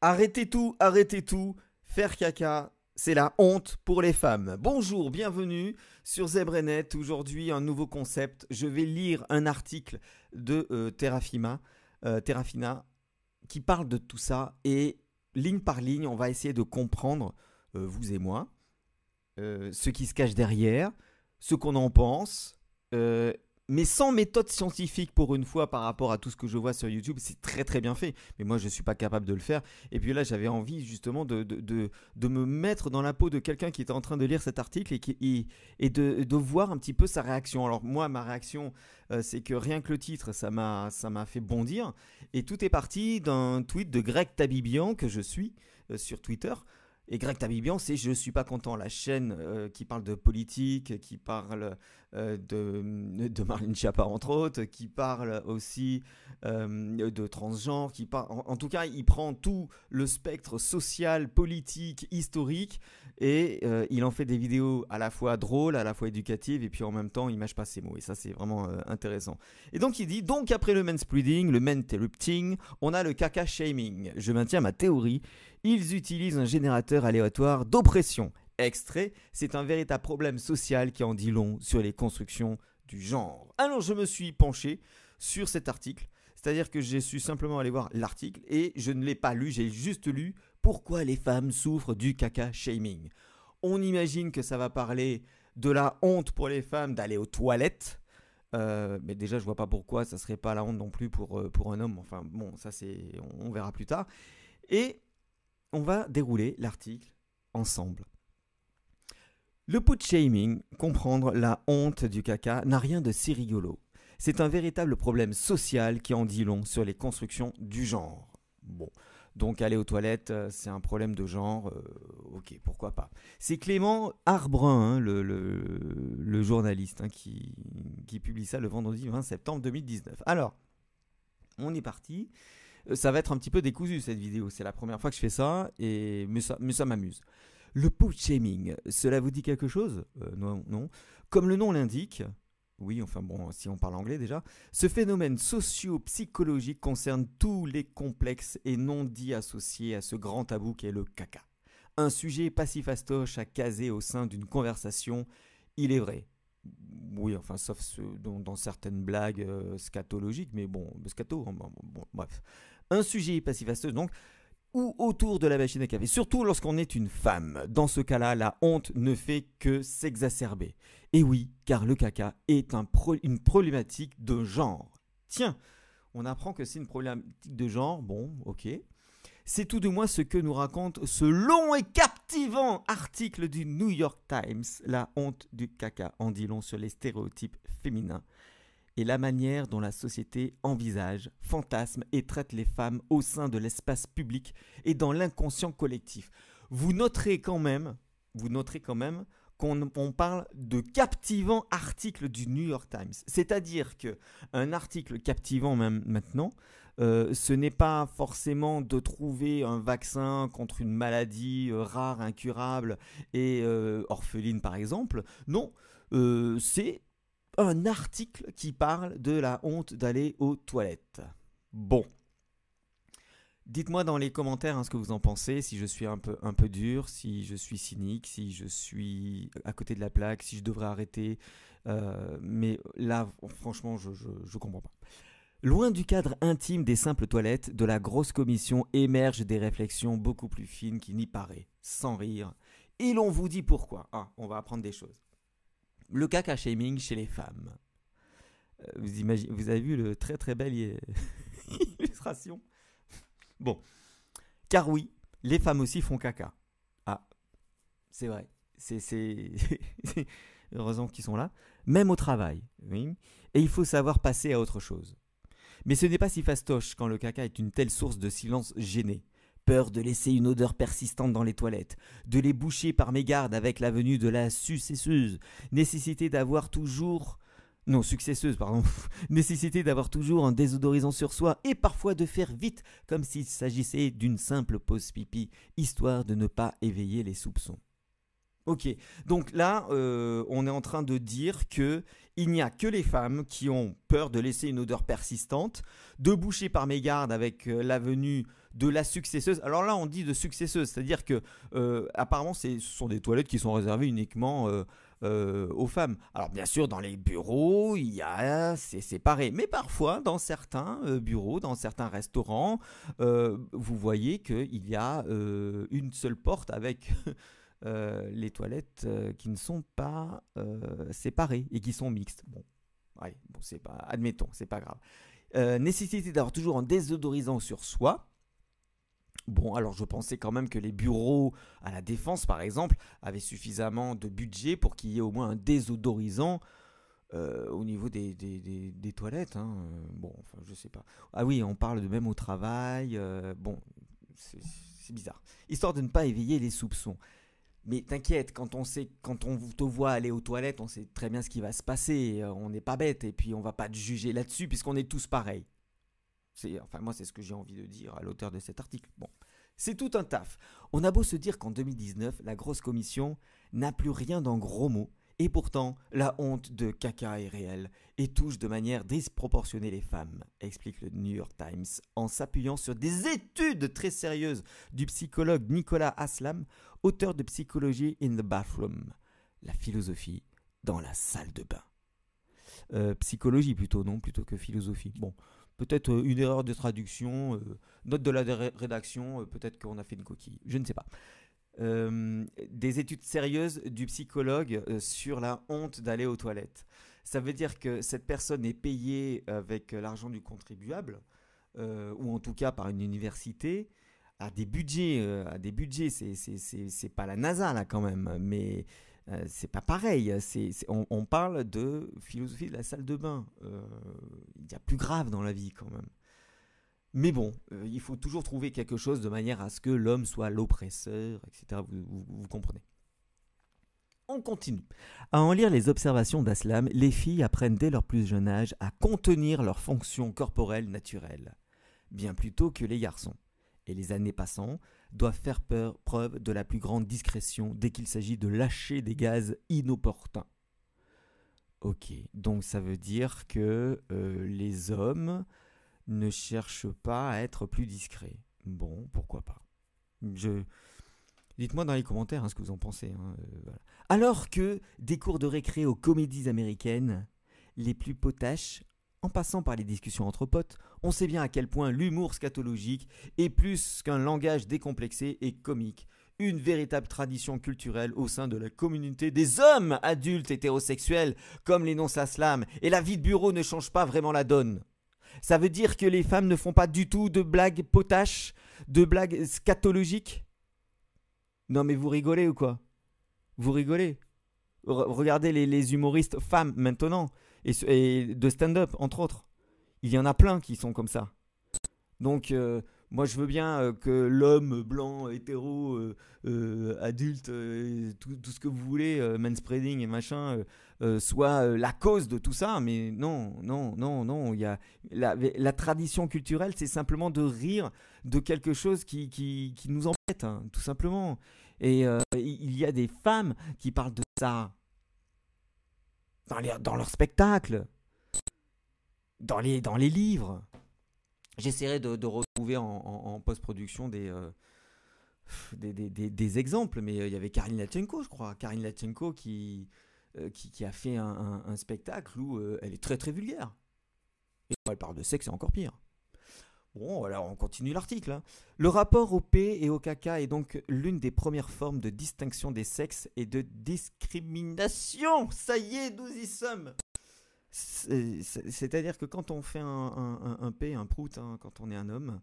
Arrêtez tout, arrêtez tout. Faire caca, c'est la honte pour les femmes. Bonjour, bienvenue sur Zebrenet. Aujourd'hui, un nouveau concept. Je vais lire un article de euh, Terrafina, euh, qui parle de tout ça et ligne par ligne, on va essayer de comprendre, euh, vous et moi, ce qui se cache derrière, ce qu'on en pense, mais sans méthode scientifique pour une fois par rapport à tout ce que je vois sur YouTube, c'est très très bien fait. Mais moi, je ne suis pas capable de le faire. Et puis là, j'avais envie justement de, de, de, me mettre dans la peau de quelqu'un qui était en train de lire cet article et, qui, et, de, de, voir un petit peu sa réaction. Alors moi, ma réaction, euh, c'est que rien que le titre, ça m'a fait bondir. Et tout est parti d'un tweet de Greg Tabibian que je suis euh, sur Twitter. Et Greg Tabibian, c'est Je suis pas content, la chaîne euh, qui parle de politique, qui parle euh, de, de Marlene Schiappa, entre autres, qui parle aussi euh, de transgenre, qui parle, en, tout cas, il prend tout le spectre social, politique, historique, et il en fait des vidéos à la fois drôles, à la fois éducatives, et puis en même temps, il mâche pas ses mots, et ça, c'est vraiment intéressant. Et donc, il dit Donc, après le manspreading, le interrupting, on a le caca shaming. Je maintiens ma théorie ils utilisent un générateur aléatoire d'oppression. Extrait, c'est un véritable problème social qui en dit long sur les constructions du genre. Alors je me suis penché sur cet article, c'est-à-dire que j'ai su simplement aller voir l'article et je ne l'ai pas lu, j'ai juste lu pourquoi les femmes souffrent du caca shaming. On imagine que ça va parler de la honte pour les femmes d'aller aux toilettes. Euh, mais déjà, je vois pas pourquoi ça serait pas la honte non plus pour, euh, pour un homme. Enfin, bon, ça c'est, on verra plus tard. Et on va dérouler l'article ensemble. Le put shaming, comprendre la honte du caca, n'a rien de si rigolo. C'est un véritable problème social qui en dit long sur les constructions du genre. Bon, donc aller aux toilettes, euh, c'est un problème de genre, euh, ok, pourquoi pas. C'est Clément Arbrun, hein, le, journaliste, hein, qui, qui publie ça le vendredi 20 septembre 2019. Alors, on est parti. Ça va être un petit peu décousu cette vidéo. C'est la première fois que je fais ça, et... mais ça, m'amuse. Le put shaming, cela vous dit quelque chose? Euh, Non, non. Comme le nom l'indique, oui, enfin bon, si on parle anglais déjà, ce phénomène socio-psychologique concerne tous les complexes et non dits associés à ce grand tabou qu'est le caca. Un sujet passif-astoche à caser au sein d'une conversation, il est vrai. Oui, enfin, sauf dans, certaines blagues euh, scatologiques, mais bon, scato, bon, bref un sujet passif donc, ou autour de la machine à café, surtout lorsqu'on est une femme. Dans ce cas-là, la honte ne fait que s'exacerber. Et oui, car le caca est une problématique de genre. Tiens, on apprend que c'est une problématique de genre, bon, ok. C'est tout de moins ce que nous raconte ce long et captivant article du New York Times, La honte du caca, en dit sur les stéréotypes féminins et la manière dont la société envisage, fantasme et traite les femmes au sein de l'espace public et dans l'inconscient collectif. Vous noterez quand même, vous noterez quand même qu'on parle de captivant article du New York Times. C'est-à-dire que un article captivant même maintenant, euh, ce n'est pas forcément de trouver un vaccin contre une maladie euh, rare, incurable et euh, orpheline par exemple. Non, c'est un article qui parle de la honte d'aller aux toilettes. Bon. Dites-moi dans les commentaires hein, ce que vous en pensez, si je suis un peu, un peu dur, si je suis cynique, si je suis à côté de la plaque, si je devrais arrêter. Euh, mais là, franchement, je ne comprends pas. Loin du cadre intime des simples toilettes, de la grosse commission émergent des réflexions beaucoup plus fines qui n'y paraît, sans rire. Et l'on vous dit pourquoi. Ah, on va apprendre des choses le caca shaming chez les femmes. Euh, vous, imaginez, vous avez vu le très très belle illustration? Bon. Car oui, les femmes aussi font caca. Ah, c'est vrai. C'est, heureusement qu'ils sont là. Même au travail. Oui. Et il faut savoir passer à autre chose. Mais ce n'est pas si fastoche quand le caca est une telle source de silence gêné peur de laisser une odeur persistante dans les toilettes, de les boucher par mégarde avec la venue de la successeuse, nécessité d'avoir toujours non, successeuse, pardon. Nécessité d'avoir toujours un désodorisant sur soi et parfois de faire vite comme s'il s'agissait d'une simple pause pipi, histoire de ne pas éveiller les soupçons. Ok, donc là, euh, on est en train de dire que il n'y a que les femmes qui ont peur de laisser une odeur persistante, de boucher par mégarde avec euh, la venue de la successeuse. Alors là, on dit de successeuse, c'est-à-dire que euh, apparemment, ce sont des toilettes qui sont réservées uniquement aux femmes. Alors bien sûr, dans les bureaux, il y a c'est séparé, mais parfois dans certains bureaux, dans certains restaurants, vous voyez qu'il y a une seule porte avec les toilettes euh, qui ne sont pas euh, séparées et qui sont mixtes. Bon, bon c'est pas, admettons, c'est pas grave. nécessité d'avoir toujours un désodorisant sur soi. Bon, alors je pensais quand même que les bureaux à la défense, par exemple, avaient suffisamment de budget pour qu'il y ait au moins un désodorisant au niveau des, des, toilettes. Hein. Bon, enfin, je sais pas. Ah oui, on parle de même au travail. bon, c'est bizarre. Histoire de ne pas éveiller les soupçons. Mais t'inquiète, quand on sait, quand on te voit aller aux toilettes, on sait très bien ce qui va se passer. Euh, on n'est pas bête et puis on va pas te juger là-dessus puisqu'on est tous pareils. C'est, enfin moi c'est ce que j'ai envie de dire à l'auteur de cet article. Bon, c'est tout un taf. On a beau se dire qu'en 2019, la grosse commission n'a plus rien dans gros mots et pourtant, la honte de caca est réelle et touche de manière disproportionnée les femmes, explique le New York Times en s'appuyant sur des études très sérieuses du psychologue Nicolas Aslam, auteur de Psychology in the Bathroom, la philosophie dans la salle de bain. Euh, psychologie plutôt, non, plutôt que philosophie. Bon, peut-être euh, une erreur de traduction, euh, note de la rédaction, peut-être qu'on a fait une coquille, je ne sais pas. Euh, des études sérieuses du psychologue euh, sur la honte d'aller aux toilettes. Ça veut dire que cette personne est payée avec l'argent du contribuable, euh, ou en tout cas par une université, à des budgets, à des budgets, c'est pas la NASA là quand même, mais c'est pas pareil. On, on, parle de philosophie de la salle de bain. Il y a plus grave dans la vie quand même. Mais bon, euh, il faut toujours trouver quelque chose de manière à ce que l'homme soit l'oppresseur, etc. Vous, comprenez. On continue. À en lire les observations d'Aslam, les filles apprennent dès leur plus jeune âge à contenir leurs fonctions corporelles naturelles, bien plus tôt que les garçons. Et les années passant, doivent faire preuve de la plus grande discrétion dès qu'il s'agit de lâcher des gaz inopportuns. Ok, donc ça veut dire que euh, les hommes ne cherche pas à être plus discret. Bon, pourquoi pas. Je... Dites-moi dans les commentaires hein, ce que vous en pensez. Hein, euh, Alors que des cours de récré aux comédies américaines, les plus potaches, en passant par les discussions entre potes, on sait bien à quel point l'humour scatologique est plus qu'un langage décomplexé et comique, une véritable tradition culturelle au sein de la communauté des hommes adultes hétérosexuels, comme l'énonce Aslam, et la vie de bureau ne change pas vraiment la donne. Ça veut dire que les femmes ne font pas du tout de blagues potaches, de blagues scatologiques? Non mais vous rigolez ou quoi? Vous rigolez? Regardez les, humoristes femmes maintenant, et, de stand-up entre autres. Il y en a plein qui sont comme ça. Donc euh, moi je veux bien euh, que l'homme blanc, hétéro, euh, adulte, tout, tout, ce que vous voulez, manspreading et machin, euh, soit euh, la cause de tout ça, mais non, non, non, non. Il y a la, tradition culturelle, c'est simplement de rire de quelque chose qui, qui, nous embête, hein, tout simplement. Et euh, il y a des femmes qui parlent de ça dans, leurs spectacles, dans les, dans les livres. J'essaierai de, retrouver en, post-production des, des, des, des, exemples, mais il y avait Karine Lachenko, je crois. Karine Lachenko qui, euh, qui, a fait un, spectacle où euh, elle est très très vulgaire. Et quand elle parle de sexe, c'est encore pire. Bon, alors on continue l'article. Hein. Le rapport au P et au caca est donc l'une des premières formes de distinction des sexes et de discrimination. Ça y est, nous y sommes. C'est-à-dire que quand on fait un, P, un prout, hein, quand on est un homme,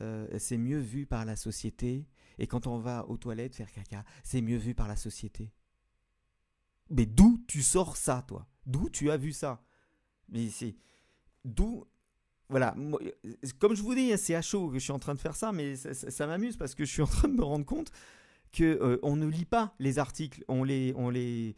euh, c'est mieux vu par la société. Et quand on va aux toilettes faire caca, c'est mieux vu par la société. Mais d'où tu sors ça, toi? D'où tu as vu ça? Mais c'est. D'où. Voilà, comme je vous dis, c'est à chaud que je suis en train de faire ça, mais ça, m'amuse parce que je suis en train de me rendre compte que euh, on ne lit pas les articles, on les, on les,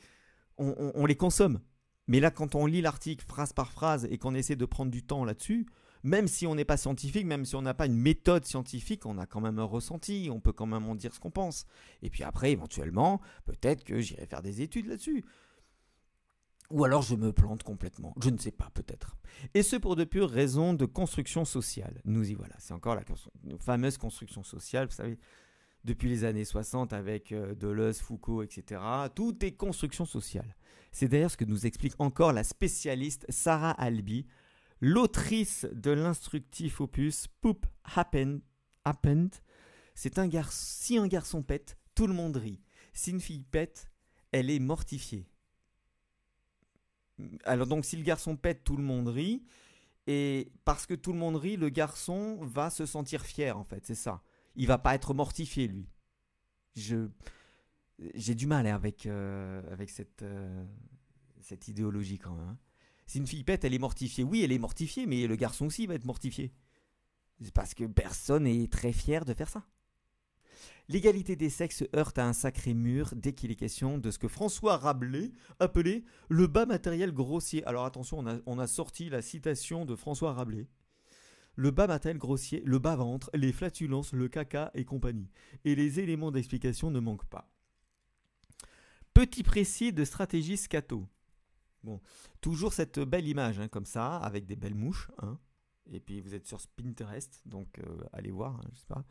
on, les consomme. Mais là, quand on lit l'article phrase par phrase et qu'on essaie de prendre du temps là-dessus, même si on n'est pas scientifique, même si on n'a pas une méthode scientifique, on a quand même un ressenti, on peut quand même en dire ce qu'on pense. Et puis après, éventuellement, peut-être que j'irai faire des études là-dessus. Ou alors je me plante complètement, je ne sais pas, peut-être. Et ce pour de pures raisons de construction sociale. Nous y voilà, c'est encore la fameuse construction sociale, vous savez, depuis les années 60 avec euh, Deleuze, Foucault, etc. Tout est construction sociale. C'est d'ailleurs ce que nous explique encore la spécialiste Sarah Albi, l'autrice de l'instructif opus Poop Happened. happened. C'est un garçon, si un garçon pète, tout le monde rit. Si une fille pète, elle est mortifiée. Alors donc si le garçon pète, tout le monde rit. Et parce que tout le monde rit, le garçon va se sentir fier en fait, c'est ça. Il va pas être mortifié lui. Je j'ai du mal avec, euh, avec cette, euh, cette idéologie quand même. Hein. Si une fille pète, elle est mortifiée. Oui, elle est mortifiée, mais le garçon aussi va être mortifié. C'est parce que personne n'est très fier de faire ça. L'égalité des sexes heurte à un sacré mur dès qu'il est question de ce que François Rabelais appelait le bas matériel grossier. Alors attention, on a, sorti la citation de François Rabelais. Le bas matériel grossier, le bas ventre, les flatulences, le caca et compagnie. Et les éléments d'explication ne manquent pas. Petit précis de stratégie scato. Bon, toujours cette belle image hein, comme ça, avec des belles mouches. Hein. Et puis vous êtes sur Pinterest, donc euh, allez voir, hein, je sais pas.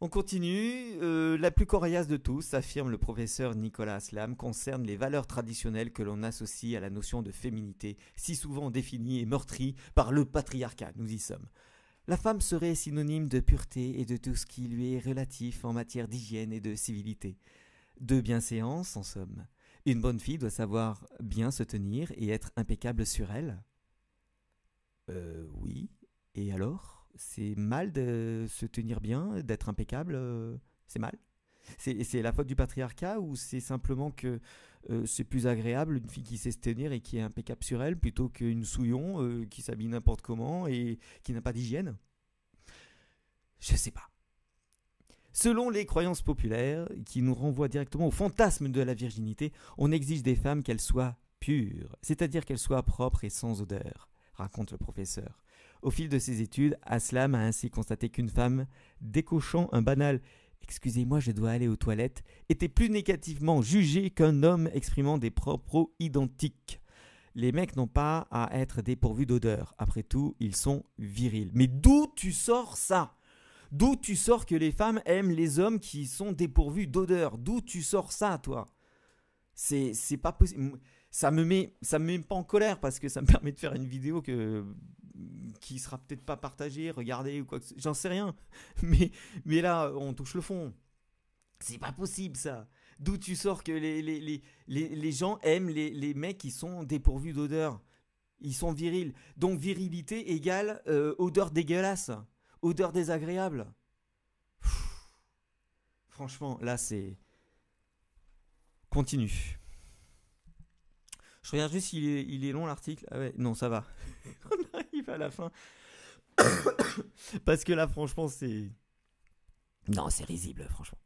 On continue. Euh, la plus coriace de tous, affirme le professeur Nicolas Aslam, concerne les valeurs traditionnelles que l'on associe à la notion de féminité, si souvent définie et meurtrie par le patriarcat. Nous y sommes. La femme serait synonyme de pureté et de tout ce qui lui est relatif en matière d'hygiène et de civilité de bienséance en somme. Une bonne fille doit savoir bien se tenir et être impeccable sur elle. Euh, oui. Et alors? C'est mal de se tenir bien, d'être impeccable euh, C'est mal? C'est la faute du patriarcat ou c'est simplement que euh, c'est plus agréable une fille qui sait se tenir et qui est impeccable sur elle plutôt qu'une souillon euh, qui s'habille n'importe comment et qui n'a pas d'hygiène? Je sais pas. Selon les croyances populaires, qui nous renvoient directement au fantasme de la virginité, on exige des femmes qu'elles soient pures, c'est-à-dire qu'elles soient propres et sans odeur, raconte le professeur. Au fil de ses études, Aslam a ainsi constaté qu'une femme, décochant un banal Excusez-moi, je dois aller aux toilettes, était plus négativement jugée qu'un homme exprimant des propos identiques. Les mecs n'ont pas à être dépourvus d'odeur. Après tout, ils sont virils. Mais d'où tu sors ça? D'où tu sors que les femmes aiment les hommes qui sont dépourvus d'odeur D'où tu sors ça, toi? C'est pas possible. Ça me met ça me met pas en colère parce que ça me permet de faire une vidéo que qui sera peut-être pas partagée, regardée ou quoi que j'en sais rien. Mais là, on touche le fond. C'est pas possible ça. D'où tu sors que les, les, les, les, gens aiment les, les mecs qui sont dépourvus d'odeur Ils sont virils. Donc virilité égale euh, odeur dégueulasse odeur désagréable. franchement, là, c'est. Continue. Je regarde juste s'il est, il est long l'article. Ah non, ça va. On arrive à la fin. Parce que là, franchement, c'est. Non, c'est risible, franchement.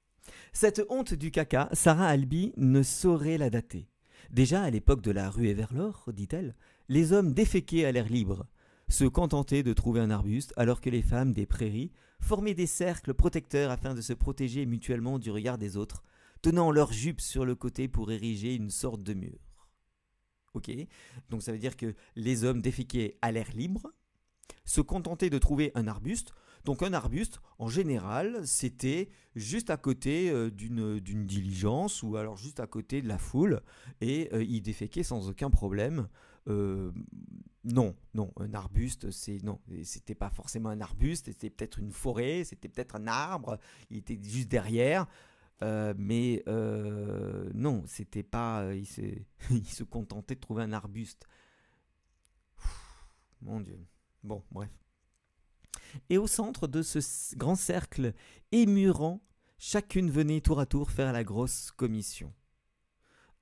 Cette honte du caca, Sarah Albi ne saurait la dater. Déjà à l'époque de la rue vers l'or, dit-elle, les hommes déféquaient à l'air libre se contenter de trouver un arbuste, alors que les femmes des prairies formaient des cercles protecteurs afin de se protéger mutuellement du regard des autres, tenant leurs jupes sur le côté pour ériger une sorte de mur. Ok? Donc ça veut dire que les hommes déféquaient à l'air libre, se contentaient de trouver un arbuste. Donc un arbuste, en général, c'était juste à côté euh, d'une, diligence ou alors juste à côté de la foule, et euh, ils déféquaient sans aucun problème. Euh, non, non, un arbuste, c'est non, c'était pas forcément un arbuste, c'était peut-être une forêt, c'était peut-être un arbre, il était juste derrière, euh, mais euh, non, c'était pas, il se, il se contentait de trouver un arbuste. mon Dieu. Bon, bref. Et au centre de ce grand cercle émurant, chacune venait tour à tour faire la grosse commission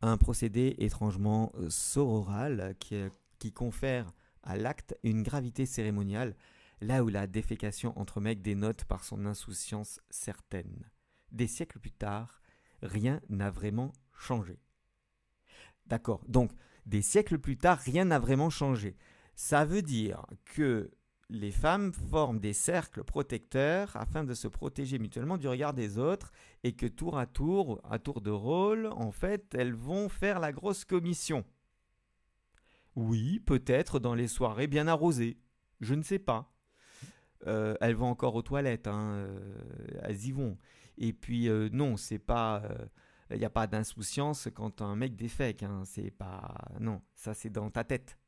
un procédé étrangement euh, sororal qui, qui confère à l'acte une gravité cérémoniale, là où la défécation entre mecs dénote par son insouciance certaine. Des siècles plus tard, rien n'a vraiment changé. D'accord, donc des siècles plus tard, rien n'a vraiment changé. Ça veut dire que les femmes forment des cercles protecteurs afin de se protéger mutuellement du regard des autres et que tour à tour, à tour de rôle, en fait, elles vont faire la grosse commission. Oui, peut-être dans les soirées bien arrosées. Je ne sais pas. Euh, elles vont encore aux toilettes, hein, euh, elles y vont. Et puis euh, non, c'est pas, il n'y a pas d'insouciance quand un mec défèque. Hein, c'est pas, non, ça c'est dans ta tête.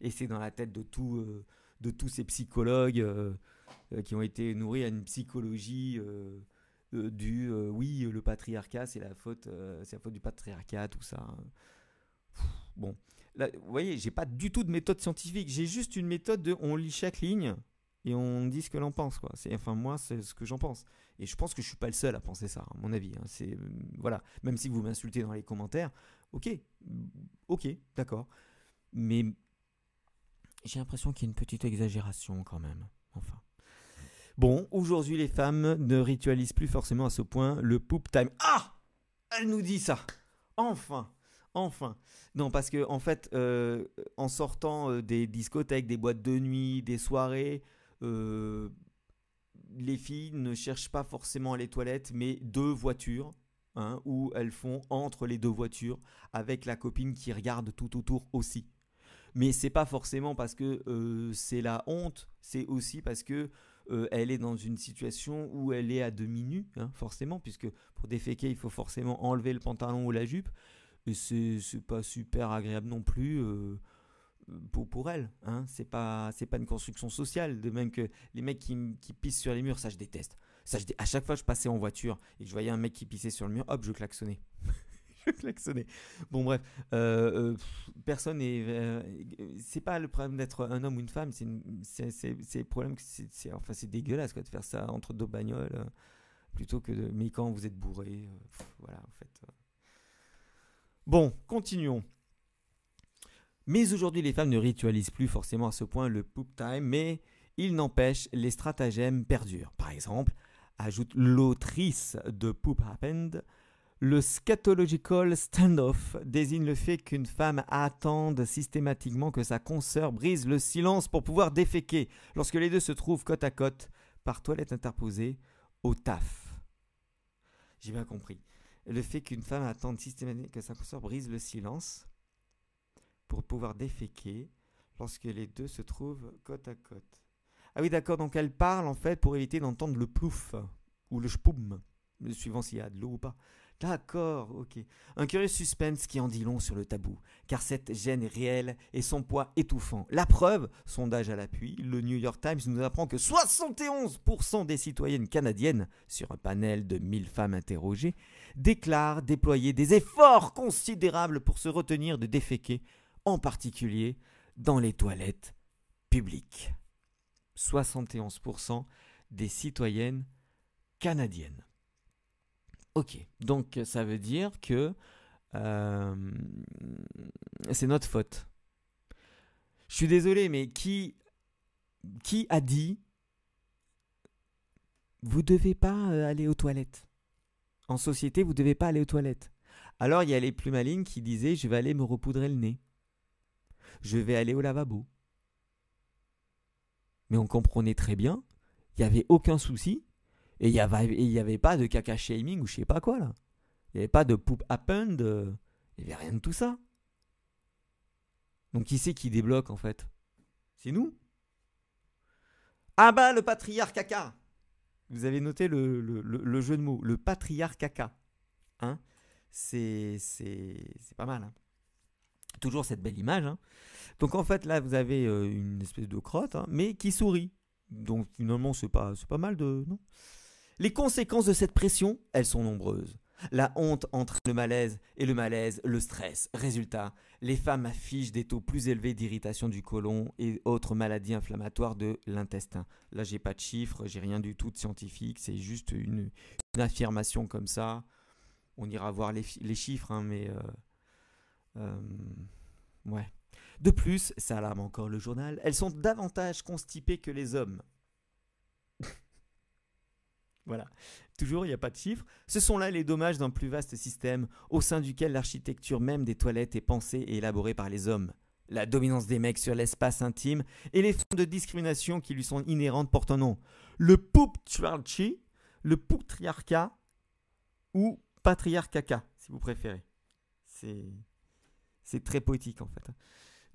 Et c'est dans la tête de de tous ces psychologues qui ont été nourris à une psychologie du, oui, le patriarcat, c'est la faute, c'est la faute du patriarcat, tout ça. Bon, vous voyez, j'ai pas du tout de méthode scientifique. J'ai juste une méthode de on lit chaque ligne et on dit ce que l'on pense. C'est, enfin, moi, c'est ce que j'en pense. Et je pense que je suis pas le seul à penser ça, à mon avis. Hein. C'est, euh, voilà. Même si vous m'insultez dans les commentaires, ok, ok, d'accord. Mais j'ai l'impression qu'il y a une petite exagération quand même. Enfin. Bon, aujourd'hui, les femmes ne ritualisent plus forcément à ce point le poop time. Ah Elle nous dit ça Enfin Enfin. Non, parce que en fait, euh, en sortant euh, des discothèques, des boîtes de nuit, des soirées, euh, les filles ne cherchent pas forcément les toilettes, mais deux voitures, hein, où elles font entre les deux voitures avec la copine qui regarde tout autour aussi. Mais c'est pas forcément parce que c'est la honte, c'est aussi parce que elle est dans une situation où elle est à demi nue, hein, forcément, puisque pour déféquer, il faut forcément enlever le pantalon ou la jupe et c'est pas super agréable non plus euh, pour, pour elle. Hein. C'est pas, pas une construction sociale. De même que les mecs qui, qui pissent sur les murs, ça je déteste. Ça, je, à chaque fois que je passais en voiture et que je voyais un mec qui pissait sur le mur, hop, je klaxonnais. je klaxonnais. Bon, bref, euh, euh, personne n'est. c'est pas le problème d'être un homme ou une femme, c'est le problème c'est enfin, dégueulasse quoi, de faire ça entre deux bagnoles plutôt que de. Mais quand vous êtes bourré, voilà, en fait. Bon, continuons. Mais aujourd'hui, les femmes ne ritualisent plus forcément à ce point le poop time, mais il n'empêche, les stratagèmes perdurent. Par exemple, ajoute l'autrice de Poop Happened, le scatological standoff désigne le fait qu'une femme attende systématiquement que sa consoeur brise le silence pour pouvoir déféquer lorsque les deux se trouvent côte à côte par toilette interposée au taf. J'ai bien compris le fait qu'une femme attende systématiquement que sa consort brise le silence pour pouvoir déféquer lorsque les deux se trouvent côte à côte. Ah oui, d'accord, donc elle parle en fait pour éviter d'entendre le plouf ou le spoum, suivant s'il y a de l'eau ou pas. D'accord, ok. Un curieux suspense qui en dit long sur le tabou, car cette gêne est réelle et son poids étouffant. La preuve, sondage à l'appui, le New York Times nous apprend que 71% des citoyennes canadiennes, sur un panel de 1000 femmes interrogées, déclarent déployer des efforts considérables pour se retenir de déféquer, en particulier dans les toilettes publiques. 71% des citoyennes canadiennes. Ok, donc ça veut dire que euh, c'est notre faute. Je suis désolé, mais qui, qui a dit vous devez pas euh, aller aux toilettes? En société, vous devez pas aller aux toilettes. Alors il y a les plus malines qui disaient je vais aller me repoudrer le nez. Je vais aller au lavabo. Mais on comprenait très bien, il n'y avait aucun souci et il n'y avait, avait pas de caca shaming ou je sais pas quoi là. Il n'y avait pas de poop happened. Il n'y avait rien de tout ça. Donc qui c'est qui débloque en fait? C'est nous? Ah bah le patriarche caca Vous avez noté le, le, jeu de mots, le patriarche caca. Hein? C'est, c'est, c'est pas mal. Hein Toujours cette belle image. Hein Donc en fait là vous avez euh, une espèce de crotte, hein, mais qui sourit. Donc finalement c'est pas, pas mal de... les conséquences de cette pression, elles sont nombreuses. La honte entre le malaise et le malaise, le stress. Résultat, les femmes affichent des taux plus élevés d'irritation du côlon et autres maladies inflammatoires de l'intestin. Là, j'ai pas de chiffres, j'ai rien du tout de scientifique, c'est juste une, affirmation comme ça. On ira voir les, chiffres, hein, mais euh, euh, ouais. De plus, ça alarme encore le journal, elles sont davantage constipées que les hommes. Voilà. Toujours, il n'y a pas de chiffres. Ce sont là les dommages d'un plus vaste système au sein duquel l'architecture même des toilettes est pensée et élaborée par les hommes. la dominance des mecs sur l'espace intime et les formes de discrimination qui lui sont inhérentes portent un nom. Le patriarchy, le patriarcat ou patriarcaca, si vous préférez. C'est, c'est très poétique en fait.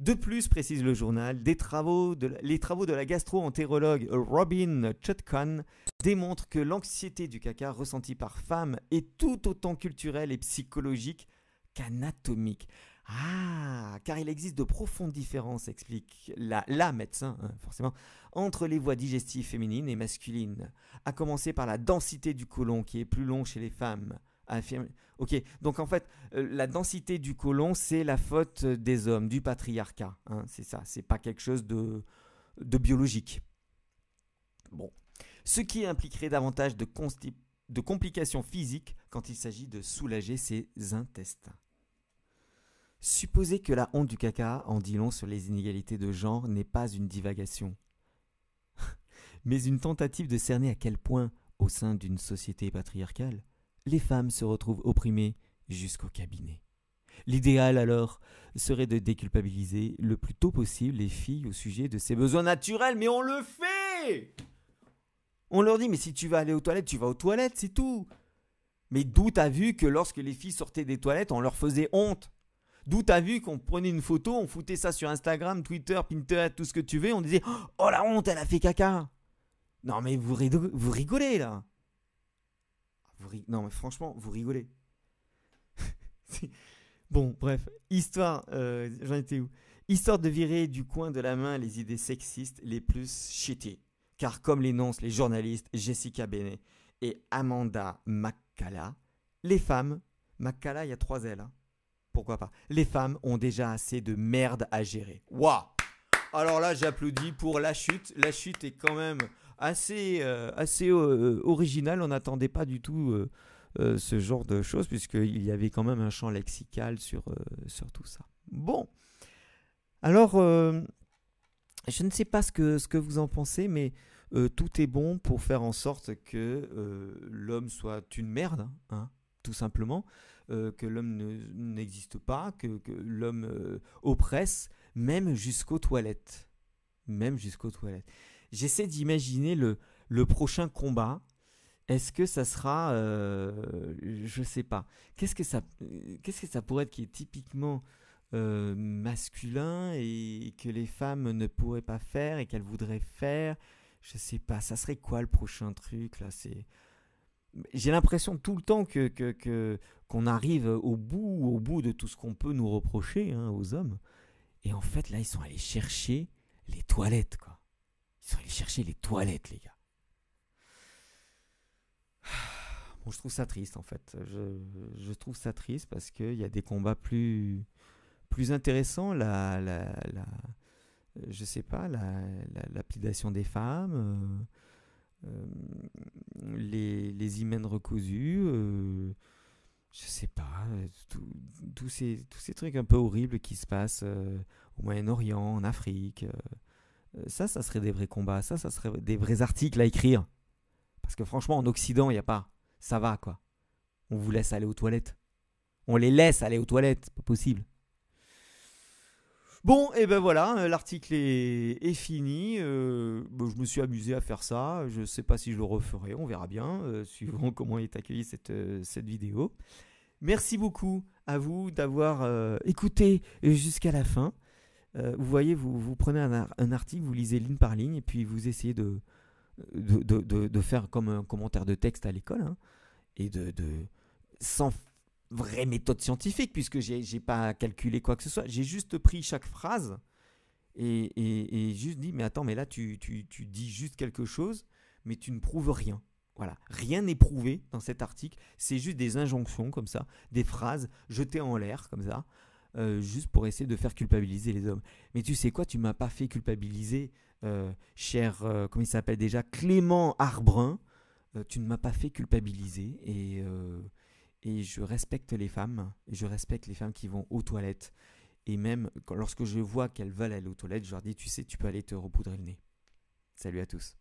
De plus, précise le journal, les travaux de la gastro-entérologue Robin Chutkan démontrent que l'anxiété du caca ressentie par femme est tout autant culturelle et psychologique qu'anatomique. Ah, car il existe de profondes différences, explique la, la médecin, hein, forcément, entre les voies digestives féminines et masculines. À commencer par la densité du côlon qui est plus long chez les femmes. Ok, donc en fait, euh, la densité du côlon, c'est la faute des hommes, du patriarcat. Hein, c'est ça, c'est pas quelque chose de, biologique. Bon. Ce qui impliquerait davantage de, de complications physiques quand il s'agit de soulager ses intestins. Supposer que la honte du caca en dit long sur les inégalités de genre n'est pas une divagation, mais une tentative de cerner à quel point, au sein d'une société patriarcale, les femmes se retrouvent opprimées jusqu'au cabinet. L'idéal alors serait de déculpabiliser le plus tôt possible les filles au sujet de ces besoins naturels, mais on le fait On leur dit mais si tu vas aller aux toilettes, tu vas aux toilettes, c'est tout. Mais d'où t'as vu que lorsque les filles sortaient des toilettes, on leur faisait honte? D'où t'as vu qu'on prenait une photo, on foutait ça sur Instagram, Twitter, Pinterest, tout ce que tu veux, on disait Oh la honte, elle a fait caca Non mais vous, vous rigolez là Non mais franchement, vous rigolez. bon, bref, histoire, euh, j'en étais où? Histoire de virer du coin de la main les idées sexistes les plus shitty. Car comme l'énoncent les journalistes Jessica Benet et Amanda Makala, les femmes, Makala il y a trois L, hein, pourquoi pas? Les femmes ont déjà assez de merde à gérer. Waouh Alors là, j'applaudis pour la chute. La chute est quand même assez, euh, assez euh, originale. On n'attendait pas du tout euh, ce genre de choses, puisqu'il y avait quand même un champ lexical sur, sur tout ça. Bon. Alors, je ne sais pas ce que, ce que vous en pensez, mais tout est bon pour faire en sorte que l'homme soit une merde, hein, tout simplement. Que l'homme n'existe pas, que, l'homme oppresse, même jusqu'aux toilettes. Même jusqu'aux toilettes. J'essaie d'imaginer le, prochain combat. Est-ce que ça sera, euh, je sais pas. Qu'est-ce que ça, pourrait être qui est typiquement euh, masculin et que les femmes ne pourraient pas faire et qu'elles voudraient faire? Je sais pas. Ça serait quoi le prochain truc là? C'est j'ai l'impression tout le temps que, qu'on arrive au bout, au bout de tout ce qu'on peut nous reprocher hein, aux hommes. Et en fait, là, ils sont allés chercher les toilettes. Sont allés chercher les toilettes, les gars. Bon, je trouve ça triste, en fait. Je, je trouve ça triste parce qu'il y a des combats plus, plus intéressants. La, la, je sais pas, la, la lapidation des femmes. Euh, les, les hymens recousus, euh, je sais pas, tous ces, tous ces trucs un peu horribles qui se passent euh, au Moyen-Orient, en Afrique. Ça, ça serait des vrais combats, ça, ça serait des vrais articles à écrire. Parce que franchement, en Occident, il n'y a pas. Ça va, quoi. On vous laisse aller aux toilettes. On les laisse aller aux toilettes, pas possible. Bon, et ben voilà, euh, l'article est, fini. Euh, je me suis amusé à faire ça. Je ne sais pas si je le referai, on verra bien, euh, suivant comment est accueillie cette vidéo. Merci beaucoup à vous d'avoir écouté jusqu'à la fin. Vous voyez, vous, prenez un, article, vous lisez ligne par ligne, et puis vous essayez de, faire comme un commentaire de texte à l'école, hein, et de, sans vraie méthode scientifique, puisque j'ai pas calculé quoi que ce soit. J'ai juste pris chaque phrase et, et, juste dit, mais attends, mais là, tu, tu, tu, dis juste quelque chose, mais tu ne prouves rien. Voilà, rien n'est prouvé dans cet article, c'est juste des injonctions comme ça, des phrases jetées en l'air comme ça, euh, juste pour essayer de faire culpabiliser les hommes. Mais tu sais quoi, tu m'as pas fait culpabiliser, euh, cher, euh, comment il s'appelle déjà, Clément Arbrun, tu ne m'as pas fait culpabiliser et et je respecte les femmes, je respecte les femmes qui vont aux toilettes. Et même lorsque je vois qu'elles veulent aller aux toilettes, je leur dis, tu sais, tu peux aller te repoudrer le nez. Salut à tous.